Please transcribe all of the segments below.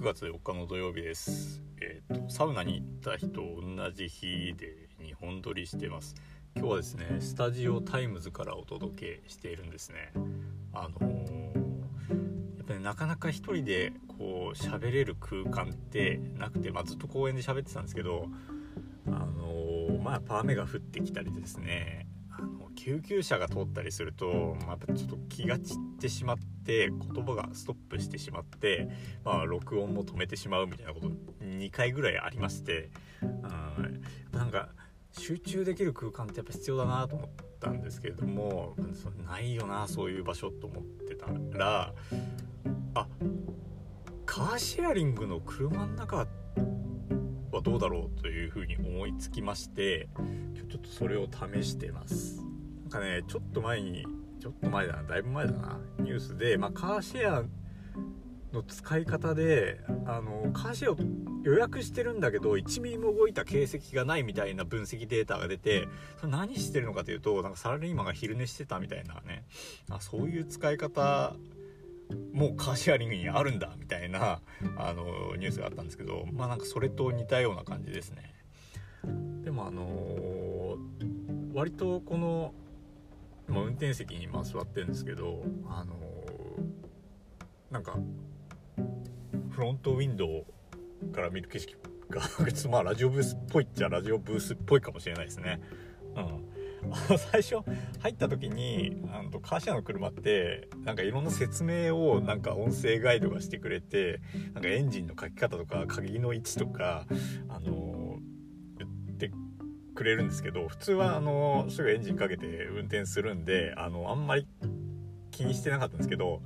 9月4日の土曜日です。えっ、とサウナに行った日と同じ日で2本撮りしてます。今日はですね、スタジオタイムズからお届けしているんですね。あのーやっぱりなかなか一人でこう喋れる空間ってなくて、まあ、ずっと公園で喋ってたんですけど、あのーまあやっぱ雨が降ってきたりですね。あの救急車が通ったりすると、まあ、ちょっと気が散ってしまって言葉がストップしてしまって、まあ、録音も止めてしまうみたいなこと2回ぐらいありまして、うん、なんか集中できる空間ってやっぱ必要だなと思ったんですけれどもないよなそういう場所と思ってたらあカーシェアリングの車の中はどうだろうというふうに思いつきまして今日ちょっとそれを試してます。なんかねちょっと前にちょっと前だなだいぶ前だな。ニュースで、まあ、カーシェアの使い方であのカーシェアを予約してるんだけど1ミリも動いた形跡がないみたいな分析データが出てそれ何してるのかというとなんかサラリーマンが昼寝してたみたいなね。あそういう使い方もうカーシェアリングにあるんだみたいなあのニュースがあったんですけどまあなんかそれと似たような感じですね。でもあのー割とこの、まあ、運転席にま座ってるんですけどあのーなんかフロントウィンドウから見る景色が まあラジオブースっぽいっちゃラジオブースっぽいかもしれないですね。うん。最初入った時にあのカーシェアの車ってなんかいろんな説明をなんか音声ガイドがしてくれてなんかエンジンのかき方とか鍵の位置とかあの言ってくれるんですけど普通はあのすぐエンジンかけて運転するんであのあんまり気にしてなかったんですけど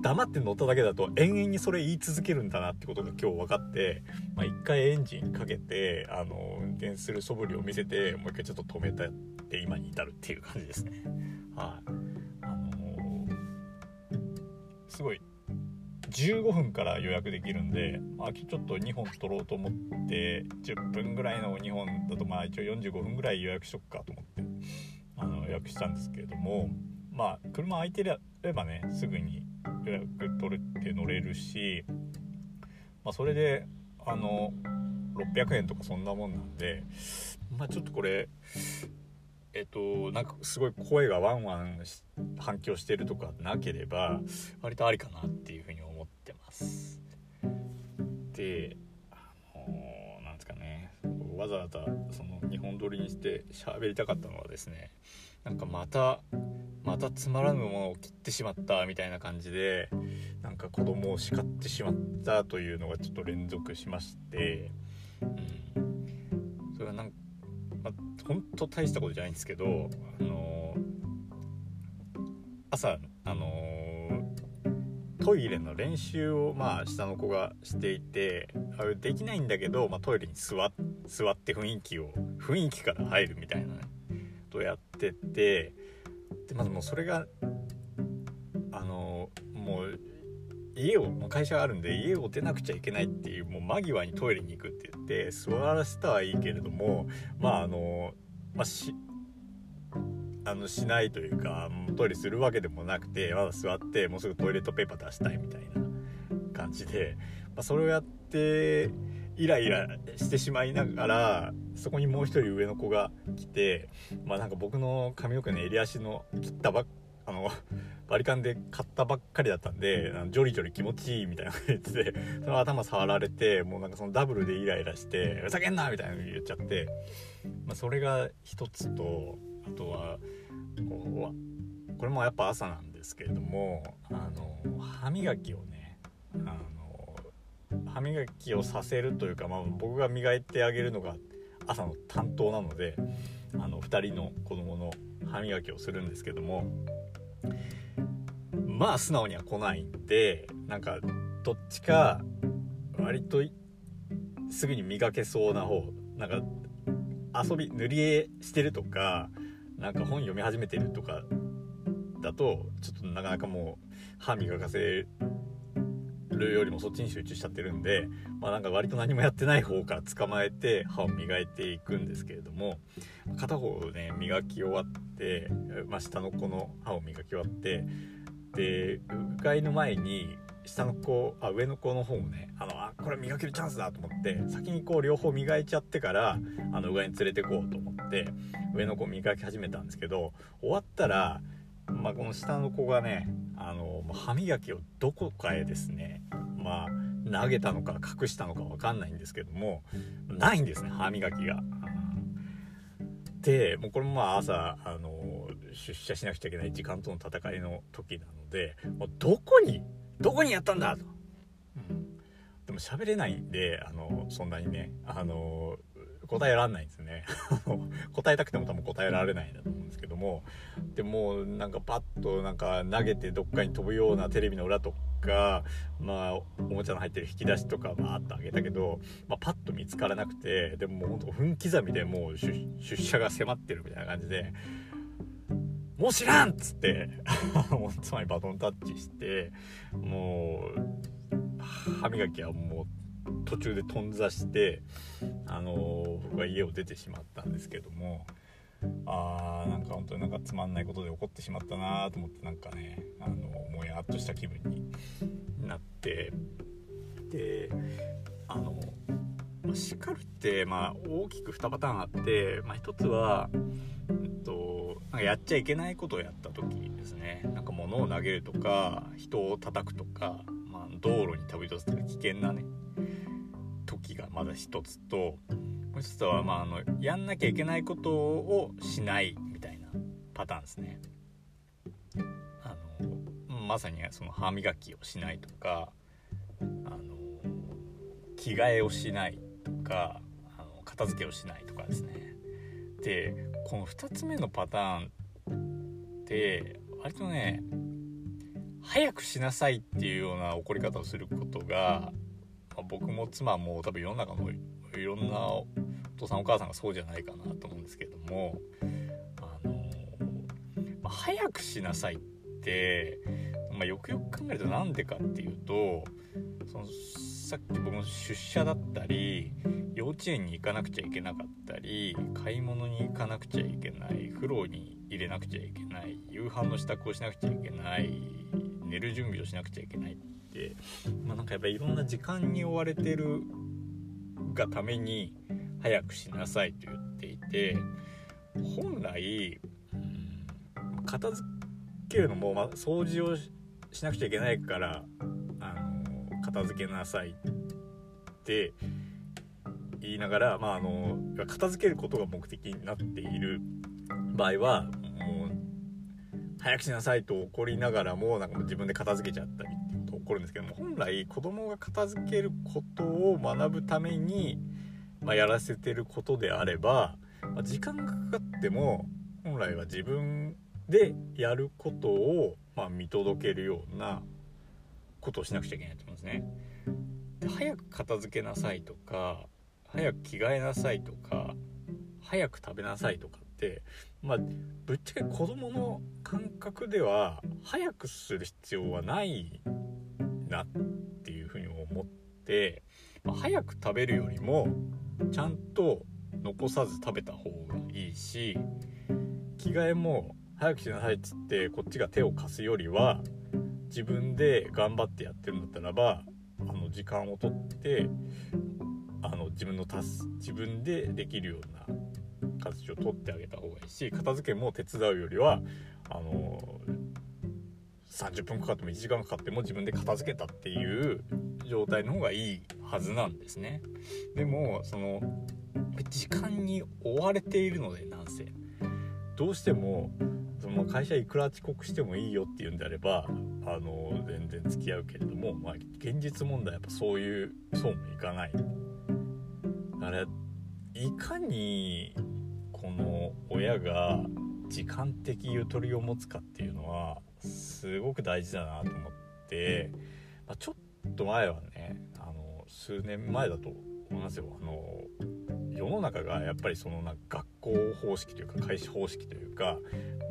黙って乗っただけだと延々にそれ言い続けるんだなってことが今日分かって、まあ、一回エンジンかけてあの運転する素振りを見せてもう一回ちょっと止めたって今に至るっていう感じですね。はい、あのーすごい15分から予約できるんで、まあ、ちょっと2本取ろうと思って10分ぐらいの2本だとまあ一応45分ぐらい予約しとくかと思ってあの予約したんですけれどもまあ車空いてればねすぐに予約取れて乗れるし、まあ、それであの600円とかそんなもんなんでまあちょっとこれえっとなんかすごい声がワンワン反響してるとかなければ割とありかなっていうふうに思ますであのなんですかね。わざわざその2本撮りにして喋りたかったのはですねなんかまたまたつまらぬものを切ってしまったみたいな感じでなんか子供を叱ってしまったというのがちょっと連続しまして、うん、それはなんか、まあ、ほんと大したことじゃないんですけどあの朝あのトイレの練習をまあ下の子がしていてあれできないんだけど、まあ、トイレに座って雰囲気を雰囲気から入るみたいなねとやっててでまずもうそれがあのもう家をまあ会社があるんで家を出なくちゃいけないっていうもう間際にトイレに行くって言って座らせたはいいけれどもまああのまああのしないというかもうトイレするわけでもなくてまだ座ってもうすぐトイレットペーパー出したいみたいな感じで、まあ、それをやってイライラしてしまいながらそこにもう一人上の子が来てまあなんか僕の髪の毛の襟足の切ったばあのバリカンで買ったばっかりだったんでジョリジョリ気持ちいいみたいな言っててその頭触られてもうなんかそのダブルでイライラして「ふざけんな!」みたいなの言っちゃって、まあ、それが一つとあとはこうこれもやっぱ朝なんですけれどもあの歯磨きをねあの歯磨きをさせるというか、まあ、僕が磨いてあげるのが朝の担当なのであの2人の子供の歯磨きをするんですけどもまあ素直には来ないんでなんかどっちか割とすぐに磨けそうな方なんか遊び塗り絵してるとかなんか本読み始めてるとかだとちょっとなかなかもう歯磨かせるよりもそっちに集中しちゃってるんでまあなんか割と何もやってない方から捕まえて歯を磨いていくんですけれども片方ね磨き終わって、まあ、下の子の歯を磨き終わってでうがいの前に下の子あ上の子の方もねあこれ磨けるチャンスだと思って先にこう両方磨いちゃってからあの上に連れてこうと思って上の子磨き始めたんですけど終わったら、まあ、この下の子がねあの歯磨きをどこかへですねまあ投げたのか隠したのか分かんないんですけどもないんですね歯磨きが。でもうこれもまあ朝あの出社しなくちゃいけない時間との戦いの時なのでもうどこにどこにやったんだと、でも喋れないんであのそんなにねあの答えられないんですね。答えたくても多分答えられないんだと思うんですけども。でもなんかパッとなんか投げてどっかに飛ぶようなテレビの裏とかまあおもちゃの入ってる引き出しとかバーッとあげたけど、まあ、パッと見つからなくてでももうほんと分刻みでもう出社が迫ってるみたいな感じでもう知らんっつってつまりバトンタッチしてもう歯磨きはもう途中で頓挫してあの僕は家を出てしまったんですけどもあーなんか本当になんかつまんないことで起こってしまったなと思ってなんかねあのもやっとした気分になってであの叱るってまあ大きく2パターンあって、まあ、1つは、えっとなんかやっちゃいけないことをやった時ですね。なんか物を投げるとか人を叩くとか、道路に飛び出すとか危険なね時がまだ一つともう一つは、まあ、あのやんなきゃいけないことをしないみたいなパターンですね。あのまさにその歯磨きをしないとかあの着替えをしないとかあの片付けをしないとかですねでこの2つ目のパターンって割とね早くしなさいっていうような怒り方をすることが、まあ、僕も妻も多分世の中のいろんなお父さんお母さんがそうじゃないかなと思うんですけどもあの、まあ、早くしなさいって、まあ、よくよく考えると何でかっていうとそのさっき僕の出社だったり幼稚園に行かなくちゃいけなかったり買い物に行かなくちゃいけない風呂に入れなくちゃいけない夕飯の支度をしなくちゃいけない寝る準備をしなくちゃいけないって、まあ、なんかやっぱりいろんな時間に追われてるがために早くしなさいと言っていて本来、片付けるのも、ま、掃除をしなくちゃいけないからあの片付けなさいって言いながら、まあ、あの片付けることが目的になっている場合はもう早くしなさいと怒りながらもなんかもう自分で片付けちゃったりっていうこと起こるんですけども本来子供が片付けることを学ぶために、まあ、やらせてることであれば、まあ、時間がかかっても本来は自分でやることを、まあ、見届けるようなことをしなくちゃいけないと思うんですね。早く片付けなさいとか早く着替えなさいとか早く食べなさいとかってまあぶっちゃけ子供の感覚では早くする必要はないなっていうふうに思って、まあ、早く食べるよりもちゃんと残さず食べた方がいいし着替えも早くしなさいっつってこっちが手を貸すよりは自分で頑張ってやってるんだったらばあの時間をとってあの自分のタス自分でできるような形を取ってあげた方がいいし片付けも手伝うよりはあの30分かかっても1時間かかっても自分で片付けたっていう状態の方がいいはずなんですね。でもその時間に追われているのでなんせ。どうしてもその会社いくら遅刻してもいいよっていうんであればあの全然付き合うけれども、まあ、現実問題やっぱそういうそうもいかない。あれいかにこの親が時間的ゆとりを持つかっていうのはすごく大事だなと思って、まあ、ちょっと前はねあの数年前だと思いますよ。あの世の中がやっぱりそのな学校方式というか開始方式というか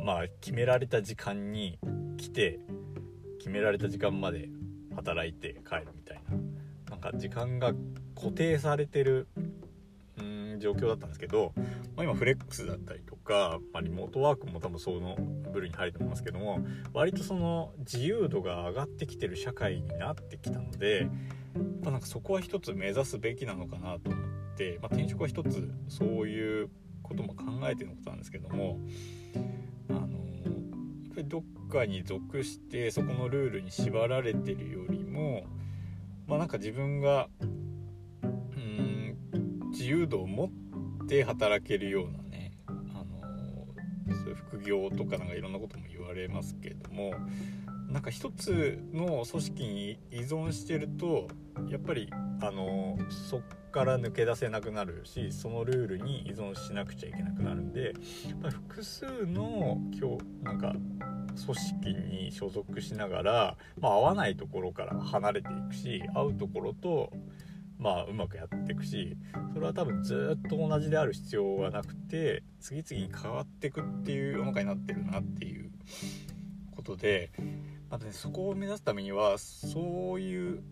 まあ決められた時間に来て決められた時間まで働いて帰るみたいななんか時間が固定されてる状況だったんですけど、まあ、今フレックスだったりとか、まあ、リモートワークも多分その部類に入ると思いますけども割とその自由度が上がってきてる社会になってきたのでやっぱなんかそこは一つ目指すべきなのかなと思って、まあ、転職は一つそういうことも考えてのことなんですけどもあのやっぱりどっかに属してそこのルールに縛られてるよりもまあなんか自分が由度を持って働けるようなねあのそういう副業とかなんかいろんなことも言われますけれどもなんか一つの組織に依存してるとやっぱりあのそっから抜け出せなくなるしそのルールに依存しなくちゃいけなくなるんで複数の今日なんか組織に所属しながら、まあ、合わないところから離れていくし合うところと、まあ、うまくやっていくしそれは多分ずっと同じである必要はなくて次々に変わっていくっていう世の中になってるなっていうことで、またね、そこを目指すためにはそういう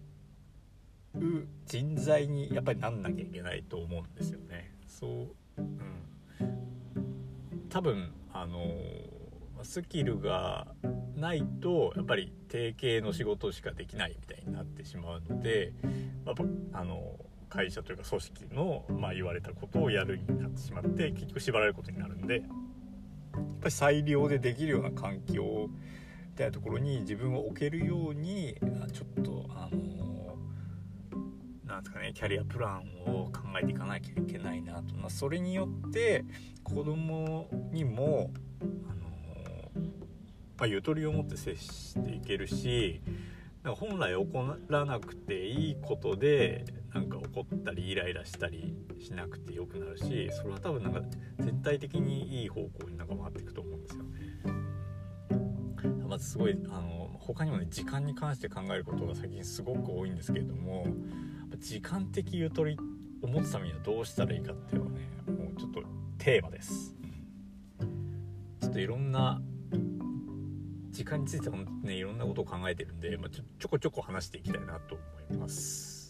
人材にやっぱりなんなきゃいけないと思うんですよね。そう、うん、多分あのスキルがないとやっぱり定型の仕事しかできないみたいになってしまうので、まあ、あの会社というか組織の、まあ、言われたことをやるになってしまって結局縛られることになるんでやっぱり裁量でできるような環境みたいなところに自分を置けるようにちょっとあのなんですかねキャリアプランを考えていかなきゃいけないなと、まあ、それによって子供にもあまあ、ゆとりを持って接していけるしなんか本来起こらなくていいことでなんか怒ったりイライラしたりしなくてよくなるしそれは多分なんか全体的にいい方向になんか回っていくと思うんですよね。まずすごいあの他にもね時間に関して考えることが最近すごく多いんですけれども時間的ゆとりを持つためにはどうしたらいいかっていうのはねもうちょっとテーマです。ちょっといろんな時間について本当ねいろんなことを考えてるんで、まあ、ちょちょこちょこ話していきたいなと思います。